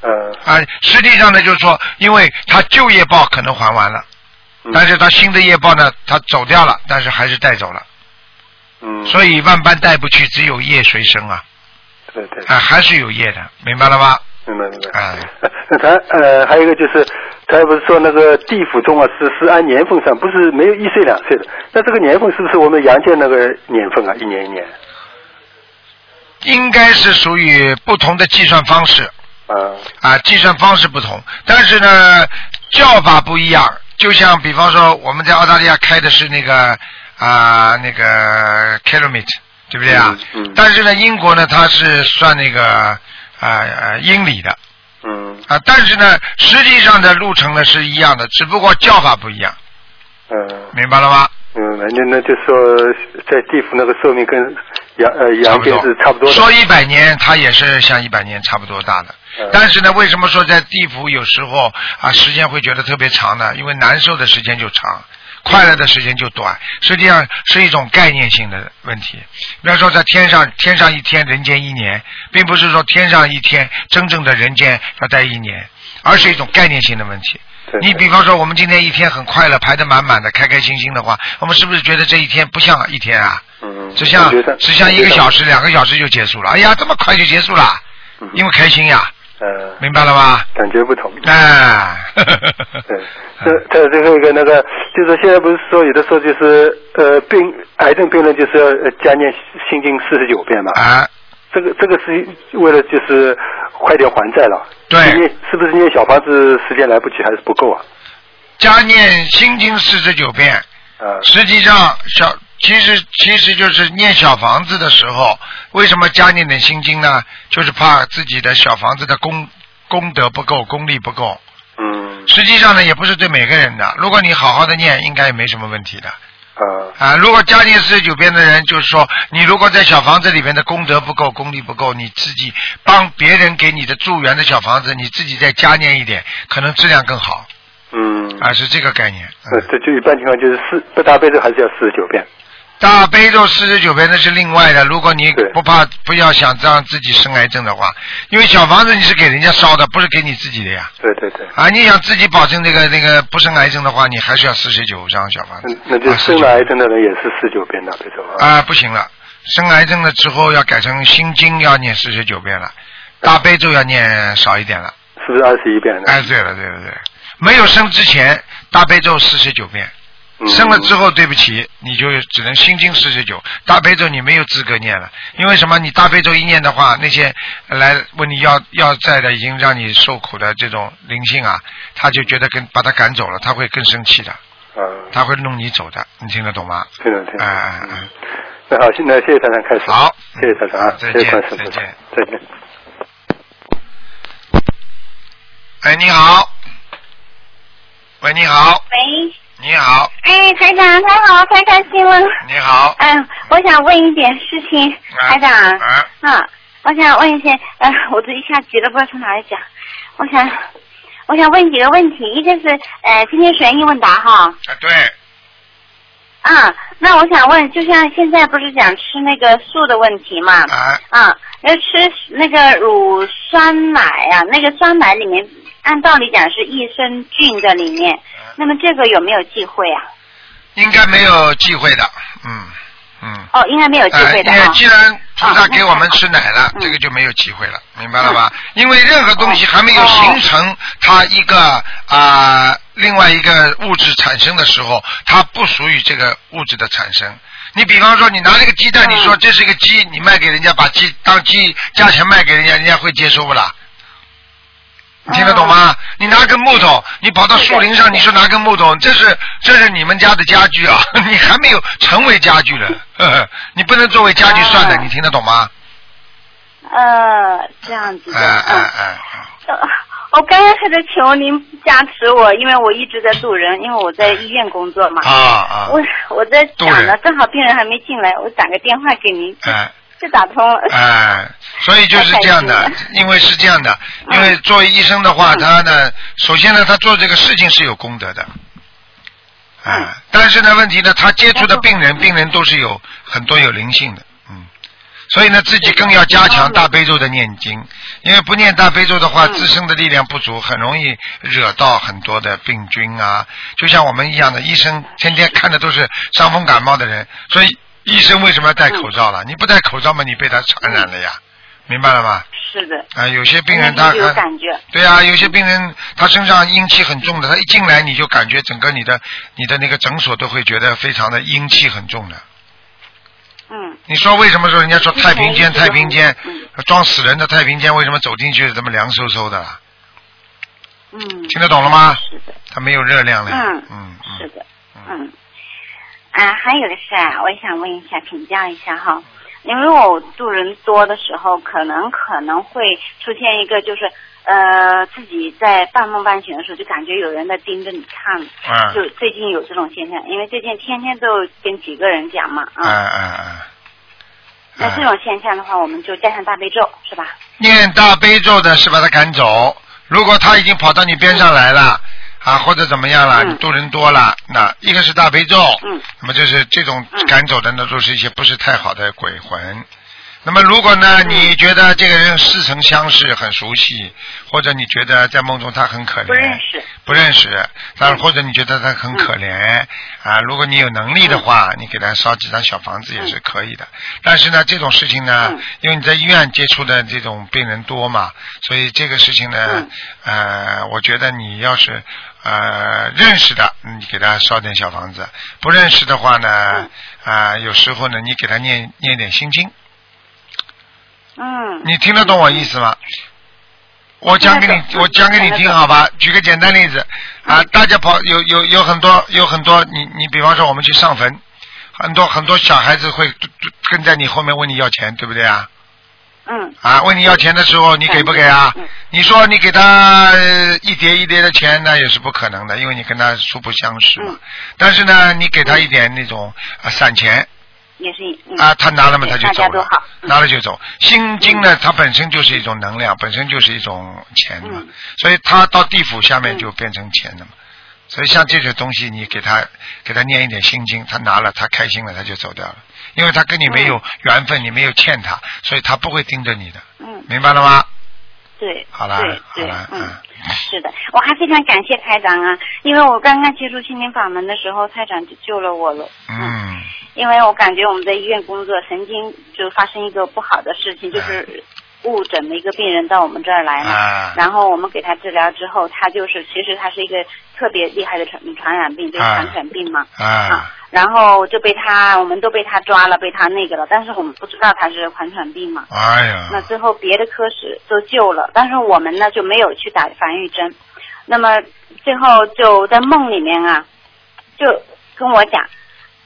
呃
啊，实际上呢就是说，因为他旧业报可能还完了，
嗯。
但是他新的业报呢，他走掉了，但是还是带走了，
嗯，
所以万般带不去，只有业随身啊，
对对，
啊，还是有业的，明白了吧？
明白明白。
哎，
呃那他呃还有一个就是，他不是说那个地府中啊是是按年份算，不是没有一岁两岁的。那这个年份是不是我们阳间那个年份啊？一年一年
应该是属于不同的计算方式。
啊
啊，计算方式不同，但是呢，叫法不一样。就像比方说，我们在澳大利亚开的是那个啊那个 kilometer，对不对啊？
嗯嗯
但是呢，英国呢，它是算那个啊呃英里的
嗯
啊，但是呢，实际上的路程呢是一样的，只不过叫法不一样，
嗯
明白了吗？
嗯，那那就说在地府那个寿命跟阳呃阳间是差不多的。
说一百年，它也是像一百年差不多大的。
嗯
但是呢，为什么说在地府有时候啊时间会觉得特别长呢？因为难受的时间就长，快乐的时间就短，实际上是一种概念性的问题。比方说在天上，天上一天，人间一年，并不是说天上一天真正的人间要待一年，而是一种概念性的问题。你比方说，我们今天一天很快乐，排得满满的，开开心心的话，我们是不是觉得这一天不像一天啊？
嗯，
只像只像一个小时、两个小时就结束了。哎呀，这么快就结束了，
嗯
因为开心呀，
呃
明白了吧？
感觉不同。
哎，
对，这这最后一个那个，就是说现在不是说有的时候就是呃病癌症病人就是要呃加念心经四十九遍嘛，
啊，
这个这个是为了就是快点还债了。
对
念是不是念小房子时间来不及还是不够啊？
加念心经四十九遍，
啊
实际上小其实其实就是念小房子的时候，为什么加念点心经呢？就是怕自己的小房子的功功德不够，功力不够。
嗯
实际上呢，也不是对每个人的。如果你好好的念，应该也没什么问题的。
啊
啊，如果家念四十九遍的人，就是说，你如果在小房子里面的功德不够，功力不够，你自己帮别人给你的助缘的小房子，你自己再加念一点，可能质量更好。
嗯，
啊，是这个概念。
呃这就一般情况就是四不搭配的还是要四十九遍。
大悲咒四十九遍那是另外的，如果你不怕不要想让自己生癌症的话，因为小房子你是给人家烧的，不是给你自己的呀。
对对对。
啊，你想自己保证那个那个不生癌症的话，你还是要四十九张小房子。
那就生了癌症的人也是四九遍大悲咒啊。
啊，不行了，生癌症了之后要改成心经要念四十九遍了，大悲咒要念少一点了。
是不是二十一遍呢？
哎，对了对了对了，没有生之前大悲咒四十九遍。生了之后，对不起，你就只能心经四十九，大悲咒你没有资格念了，因为什么？你大悲咒一念的话，那些来问你要要债的，已经让你受苦的这种灵性啊，他就觉得跟把他赶走了，他会更生气的，他会弄你走的，你听得懂吗？
听得听得。
哎哎哎，
那好，现在谢谢大家开始。
好，
谢谢大家啊，
再见。再见，
再见。
哎，你好，喂，你好，
喂，
你好，
哎，台长，太好，太开心了。
你好，
嗯，我想问一点事情，台长。
啊。
啊，我想问一些，呃，我这一下急了，不知道从哪里讲。我想，我想问几个问题，一个是，呃，今天悬疑问答哈。
啊，对，
啊，那我想问，就像现在不是讲吃那个素的问题嘛？
啊。
啊，要吃那个乳酸奶啊，那个酸奶里面，按道理讲是益生菌在里面，那么这个有没有忌讳啊？
应该没有忌讳的，嗯嗯。
哦，应该没有忌讳的。
既然菩萨给我们吃奶了，这个就没有机会了，明白了吧？因为任何东西还没有形成它一个啊、另外一个物质产生的时候，它不属于这个物质的产生。你比方说，你拿了个鸡蛋，你说这是个鸡，你卖给人家，把鸡当鸡价钱卖给人家，人家会接受不啦？你听得懂吗？你拿根木头，你跑到树林上，你说拿根木头，这是这是你们家的家具啊，你还没有成为家具了，呵 呵你不能作为家具算的，你听得懂吗？
呃，这样子的，
哎哎
嗯。
哎，
呃我刚刚还在求您加持我，因为我一直在渡人，因为我在医院工作嘛。
啊啊
我我在想呢，正好病人还没进来，我打个电话给您，
哎
就打通了。
哎，所以就是这样的因为是这样的，因为作为医生的话，他呢，首先呢，他做这个事情是有功德的。啊，但是呢，问题呢，他接触的病人，病人都是有很多有灵性的，嗯，所以呢，自己更要加强大悲咒的念经，因为不念大悲咒的话，自身的力量不足，很容易惹到很多的病菌啊。就像我们一样的，医生天天看的都是伤风感冒的人，所以医生为什么要戴口罩了？你不戴口罩嘛，你被他传染了呀，明白了吗？
是的。
啊，有些病人他
有感觉。
对啊，有些病人他身上阴气很重的，他一进来你就感觉整个你的你的那个诊所都会觉得非常的阴气很重的。
嗯。
你说为什么说人家说太平间太平间
嗯
装死人的太平间为什么走进去这么凉飕飕的啦？
嗯。
听得懂了吗？
是的。
它没有热量了。
嗯
嗯嗯
是的，嗯。啊，还有个事啊，我也想问一下，请教一下哈。因为我度人多的时候，可能可能会出现一个，就是呃，自己在半梦半醒的时候，就感觉有人在盯着你看。
嗯
就最近有这种现象，因为最近天天都跟几个人讲嘛，啊。
哎哎哎。
那这种现象的话，我们就加上大悲咒，是吧？
念大悲咒的是把他赶走，如果他已经跑到你边上来了。啊，或者怎么样了？你渡人多了，那一个是大悲咒，
嗯，
那么就是这种赶走的呢，都是一些不是太好的鬼魂。那么如果呢，你觉得这个人似曾相识，很熟悉，或者你觉得在梦中他很可怜，
不认识，
不认识，但或者你觉得他很可怜、啊，如果你有能力的话，你给他烧几张小房子也是可以的。但是呢，这种事情呢，因为你在医院接触的这种病人多嘛，所以这个事情呢，呃，我觉得你要是呃认识的，你给他烧点小房子；不认识的话呢，啊、有时候呢，你给他念念点心经。
嗯。
你听得懂我意思吗？我讲给你，我讲给你听好吧？举个简单例子啊，大家跑有有有很多有很多，你你比方说我们去上坟，很多很多小孩子会跟在你后面问你要钱，对不对啊？
嗯。
啊，问你要钱的时候，你给不给啊？你说你给他呃一叠一叠的钱，那也是不可能的，因为你跟他素不相识嘛。但是呢，你给他一点那种啊散钱，
也是嗯。
啊，他拿了嘛，他就走了拿了就走。心经呢，它本身就是一种能量，本身就是一种钱嘛，
嗯。
所以它到地府下面就变成钱了嘛。所以像这些东西，你给他给他念一点心经，他拿了他开心了，他就走掉了，因为他跟你没有缘分，你没有欠他，所以他不会盯着你的，
嗯，
明白了吗？
对，
好了，
对对
好了，
嗯，是的，我还非常感谢台长啊，因为我刚刚接触心灵法门的时候，台长就救了我了。
嗯，
因为我感觉我们在医院工作，曾经就发生一个不好的事情，
哎
就是误诊了一个病人到我们这儿来嘛，
啊。
然后我们给他治疗之后，他就是其实他是一个特别厉害的传传染病，就是
啊。
传染病嘛。
啊，
然后就被他，我们都被他抓了，被他那个了，但是我们不知道他是狂犬病嘛。
哎呀，
那最后别的科室都救了，但是我们呢就没有去打防疫针。那么最后就在梦里面啊，就跟我讲，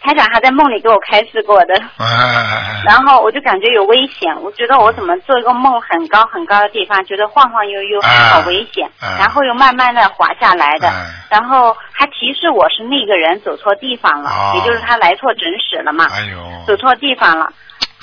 台长还在梦里给我开示过的。
哎，
然后我就感觉有危险，我觉得我怎么做一个梦很高很高的地方，觉得晃晃悠悠，
啊
好危险，
啊。
然后又慢慢的滑下来的，
哎
然后还提示我是那个人走错地方了，
哦
也就是他来错诊室了嘛，
哎呦，
走错地方了，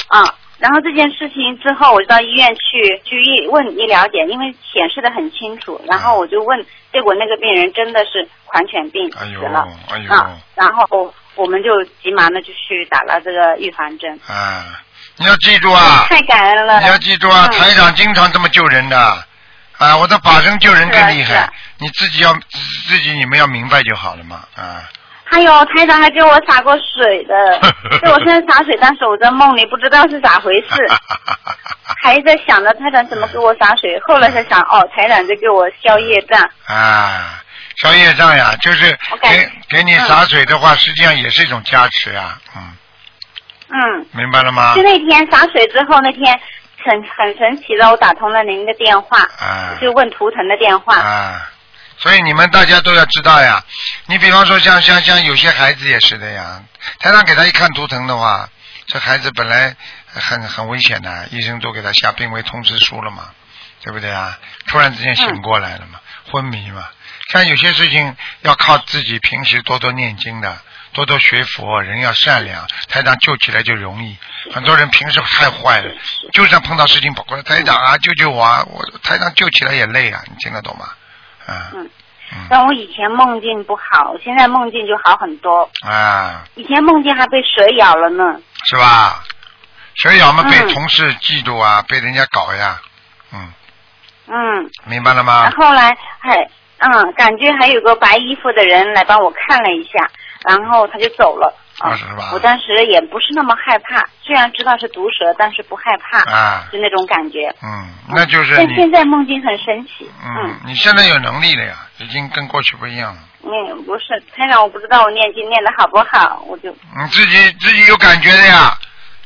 啊。然后这件事情之后，我就到医院去去医问医疗检，因为显示的很清楚。然后我就问，结果那个病人真的是狂犬病死了，啊。然后我们就急忙的就去打了这个预防针。
啊，你要记住啊，
太感恩了。
你要记住啊，
嗯。
台长经常这么救人的，啊，我的法身救人更厉害。你自己要自己你们要明白就好了嘛，啊，
还有台长还给我洒过水的，给我现在洒水，但是我在梦里不知道是咋回事，还在想着台长怎么给我洒水，后来才想哦，台长在给我消业障。
啊，消业障呀，就是给给你洒水的话，实际上也是一种加持呀，嗯，
嗯，
明白了吗
就？那天洒水之后，那天很很神奇的，我打通了您的电话，
啊
就问图腾的电话。
啊，所以你们大家都要知道呀。你比方说像像像有些孩子也是的呀，台上给他一看图腾的话，这孩子本来很很危险的，医生都给他下病危通知书了嘛，对不对啊？突然之间醒过来了嘛，昏迷嘛。像有些事情要靠自己平时多多念经的，多多学佛，人要善良，台长救起来就容易。很多人平时太坏了，就算碰到事情跑过来，台长啊救救我啊！我台长救起来也累啊，你听得懂吗？啊
嗯，但我以前梦境不好，现在梦境就好很多。
啊，
以前梦境还被蛇咬了呢。
是吧？蛇咬嘛，
嗯
被同事嫉妒啊，被人家搞呀，嗯，
嗯，
明白了吗？
后来还嗯，感觉还有个白衣服的人来帮我看了一下，然后他就走了。
啊，是吧
我？当时也不是那么害怕，虽然知道是毒蛇，但是不害怕，
啊，
就那种感觉。
嗯，那就是，
但现在梦境很神奇。
嗯，你现在有能力了呀，已经跟过去不一样了。
嗯，不是，台长，我不知道我念经念的好不好，我就
你自己自己有感觉的呀，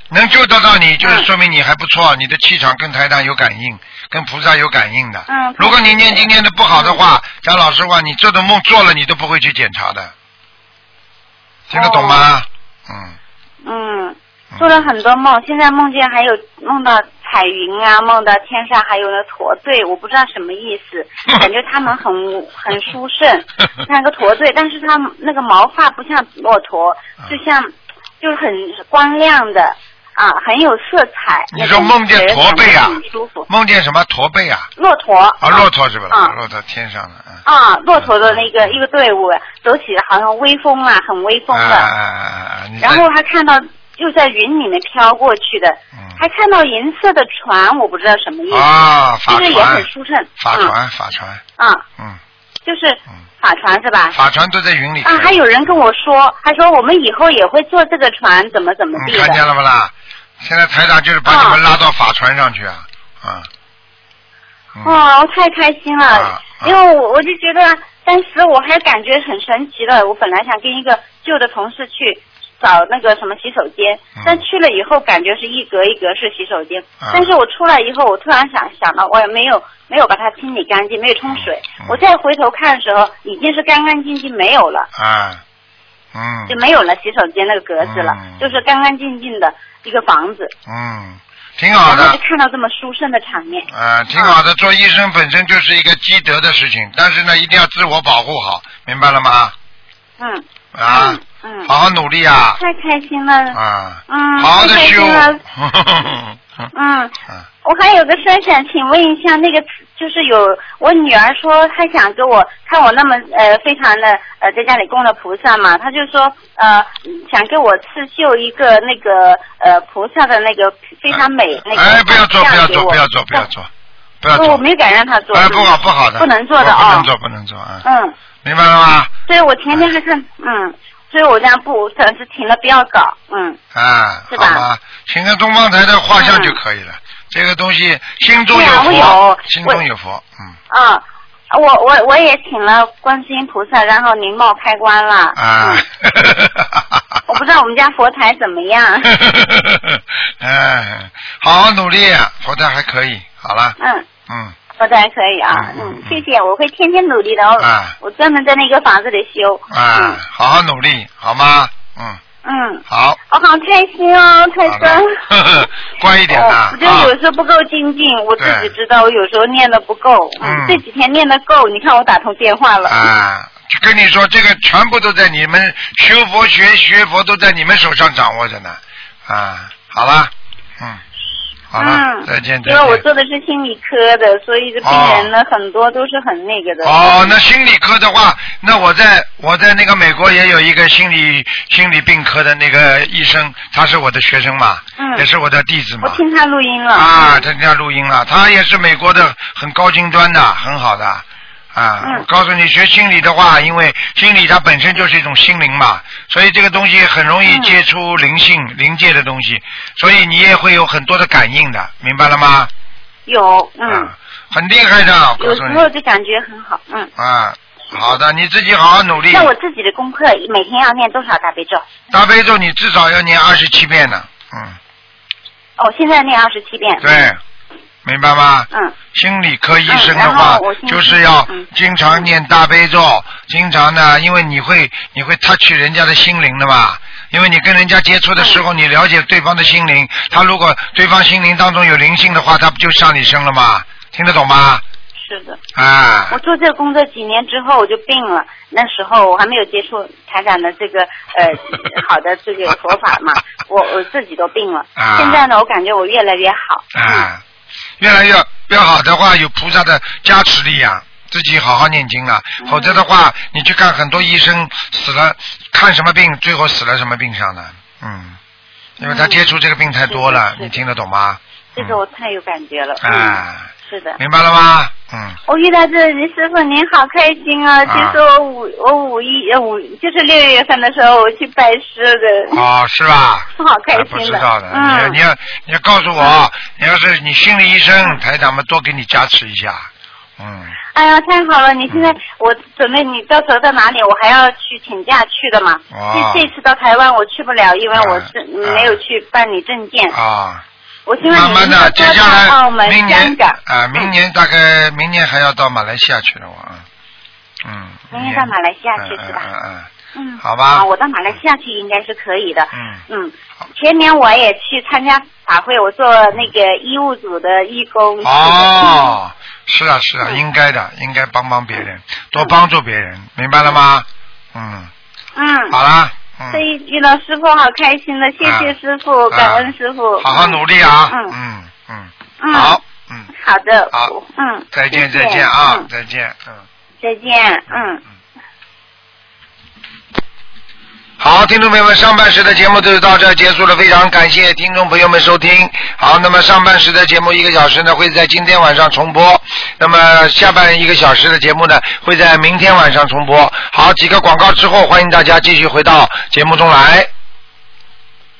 能救得到你，
嗯
就是说明你还不错，你的气场跟台长有感应，跟菩萨有感应的。
嗯
如果你念经念的不好的话，讲老实话，你这种梦做了，你都不会去检查的，听得懂吗？嗯，
嗯，做了很多梦，现在梦见还有梦到彩云啊，梦到天上还有那驼队，我不知道什么意思，感觉他们很很殊胜，像个驼队，但是他那个毛发不像骆驼，
啊
就像就是很光亮的啊，很有色彩。
你说梦见驼背啊
舒服。
梦见什么驼背啊？
骆驼。
啊，骆驼是吧？
啊
骆驼天上的，嗯。
啊，骆驼的那个一个队伍走起好像威风啊，很威风的。然后还看到就在云里面飘过去的，还看到银色的船，我不知道什么意思，
嗯啊，法
就是也很殊胜。
法船，法船，
啊，啊，
嗯，
就是法船是吧？
法船都在云里。
啊，还有人跟我说，他说我们以后也会坐这个船，怎么怎么地的。
你看见了不啦？现在台长就是把你们拉到法船上去啊，啊，
哇，我太开心了，
啊
因为我我就觉得，当时我还感觉很神奇的。我本来想跟一个旧的同事去找那个什么洗手间，
嗯。
但去了以后感觉是一格一格是洗手间，
啊。
但是我出来以后，我突然想想到，我也没有没有把它清理干净，没有冲水，
嗯。
我再回头看的时候，已经是干干净净没有了。
啊，嗯
就没有了洗手间那个格子了，
嗯
就是干干净净的一个房子，
嗯，挺好的
看到这么殊胜的场面。
啊，挺好的。做医生本身就是一个积德的事情，但是呢，一定要自我保护好，明白了吗？
嗯
啊，
嗯，
好好努力啊，
太开心了。
啊，
嗯，
好好的修。
了。嗯，我还有个事想请问一下，那个就是有我女儿说她想给我看我那么呃非常的呃在家里供的菩萨嘛，她就说呃想给我刺绣一个那个呃菩萨的那个非常美那个
哎，不要做，不要做，不要做，不要做，不要做。
不我没敢让她做，
哎，不好，不好的。
不能做的啊
不能做，不能做啊。
嗯，
明白了吗？
所以我前天还是嗯，所以我这样不暂时停了，不要搞，嗯，
啊，
是吧？
请个东方台的画像就可以了。这个东西心中
对啊我
佛
有，
心中有佛，嗯
啊。我我我也请了观世音菩萨，然后灵冒开关了。
啊，
我不知道我们家佛台怎么样。
哎，好好努力，佛台还可以，好了，
嗯，
嗯，
佛台可以啊，嗯，谢谢，我会天天努力的哦。
啊
我专门在那个房子里修。
啊，好好努力，好吗？嗯，
嗯，
好，
我好开心哦，泰森。
呵 呵乖一点呐
我，觉得
啊
有时候不够精进，我自己知道，我有时候念的不够。
嗯
这几天念的够，你看我打通电话了。
啊，就跟你说，这个全部都在你们修佛学学佛都在你们手上掌握着呢，啊，好了，嗯，好了，
嗯，
再见再
因为我。做的是心理科的，所以这病人呢、很多都是很那个的。
哦，那心理科的话，那我在我在那个美国也有一个心理心理病科的那个医生，他是我的学生嘛，
嗯
也是我的弟子嘛。
我听他录音了。
啊，他听他录音了，他也是美国的很高精端的，很好的。啊，
嗯
我告诉你，学心理的话，因为心理它本身就是一种心灵嘛，所以这个东西很容
嗯
易接触灵性、灵界的东西，所以你也会有很多的感应的，明白了吗？
有，嗯，
啊，很厉害的，我
有时
告诉你。
候就感觉很好，嗯。
啊，好的，你自己好好努力。
那我自己的功课每天要念多少大悲咒？
大悲咒你至少要念二十七遍呢，嗯，
哦，现在念二十七遍。
对，明白吗？
嗯。
心理科医生的话就是要
嗯
经常念大悲咒，经常呢，因为你会你会 touch 人家的心灵的嘛。因为你跟人家接触的时候，你了解对方的心灵，他如果对方心灵当中有灵性的话，他不就上你身了吗？听得懂吗？
是的。
啊
我做这个工作几年之后我就病了，那时候我还没有接触台长的这个呃 好的这个佛法嘛，我我自己都病了。
啊
现在呢，我感觉我越来越好。
啊，越来越越好的话，有菩萨的加持力呀、自己好好念经了，
嗯。
否则的话，你去看很多医生死了，看什么病，最后死了什么病上的，嗯，因为他接触这个病太多了，你听得懂吗？
这个我太有感觉了。嗯，
啊，
是的。
明白了吗？嗯，
我遇到这李师傅，您好开心啊！其实我五我五一呃五就是六月份的时候我去拜师的。
哦，是吧？
我好开心的。
知道的，
嗯。
你要你要你要告诉我，你要是你心理医生，台长们多给你加持一下，嗯，
哎呀，太好了！你现在我准备你到时候到哪里，我还要去请假去的嘛。
哦
这这次到台湾我去不了，因为我是
啊
没有去办理证件。
啊。慢慢的，接下
到澳门、
来明年。啊，明年大概明年还要到马来西亚去了，我啊嗯。
明年到马来西亚去是吧？
嗯嗯
嗯，
好吧
啊，我到马来西亚去应该是可以的。
嗯
嗯，前年我也去参加法会，我做那个医务组的义工。
嗯。哦，是啊是啊，应该的，应该帮帮别人，多帮助别人，明白了吗？嗯，
嗯。
好啦，嗯
所以遇到师傅好开心的，谢谢师傅，感恩师傅。
好好努力啊，
嗯
嗯嗯，
嗯。
好，嗯，
好的。
好，
嗯。
再见再见啊
嗯，
再见，嗯。
再见，嗯。
好，听众朋友们，上半时的节目就到这结束了，非常感谢听众朋友们收听。好，那么上半时的节目一个小时呢，会在今天晚上重播。那么下半一个小时的节目呢，会在明天晚上重播。好，几个广告之后，欢迎大家继续回到节目中来。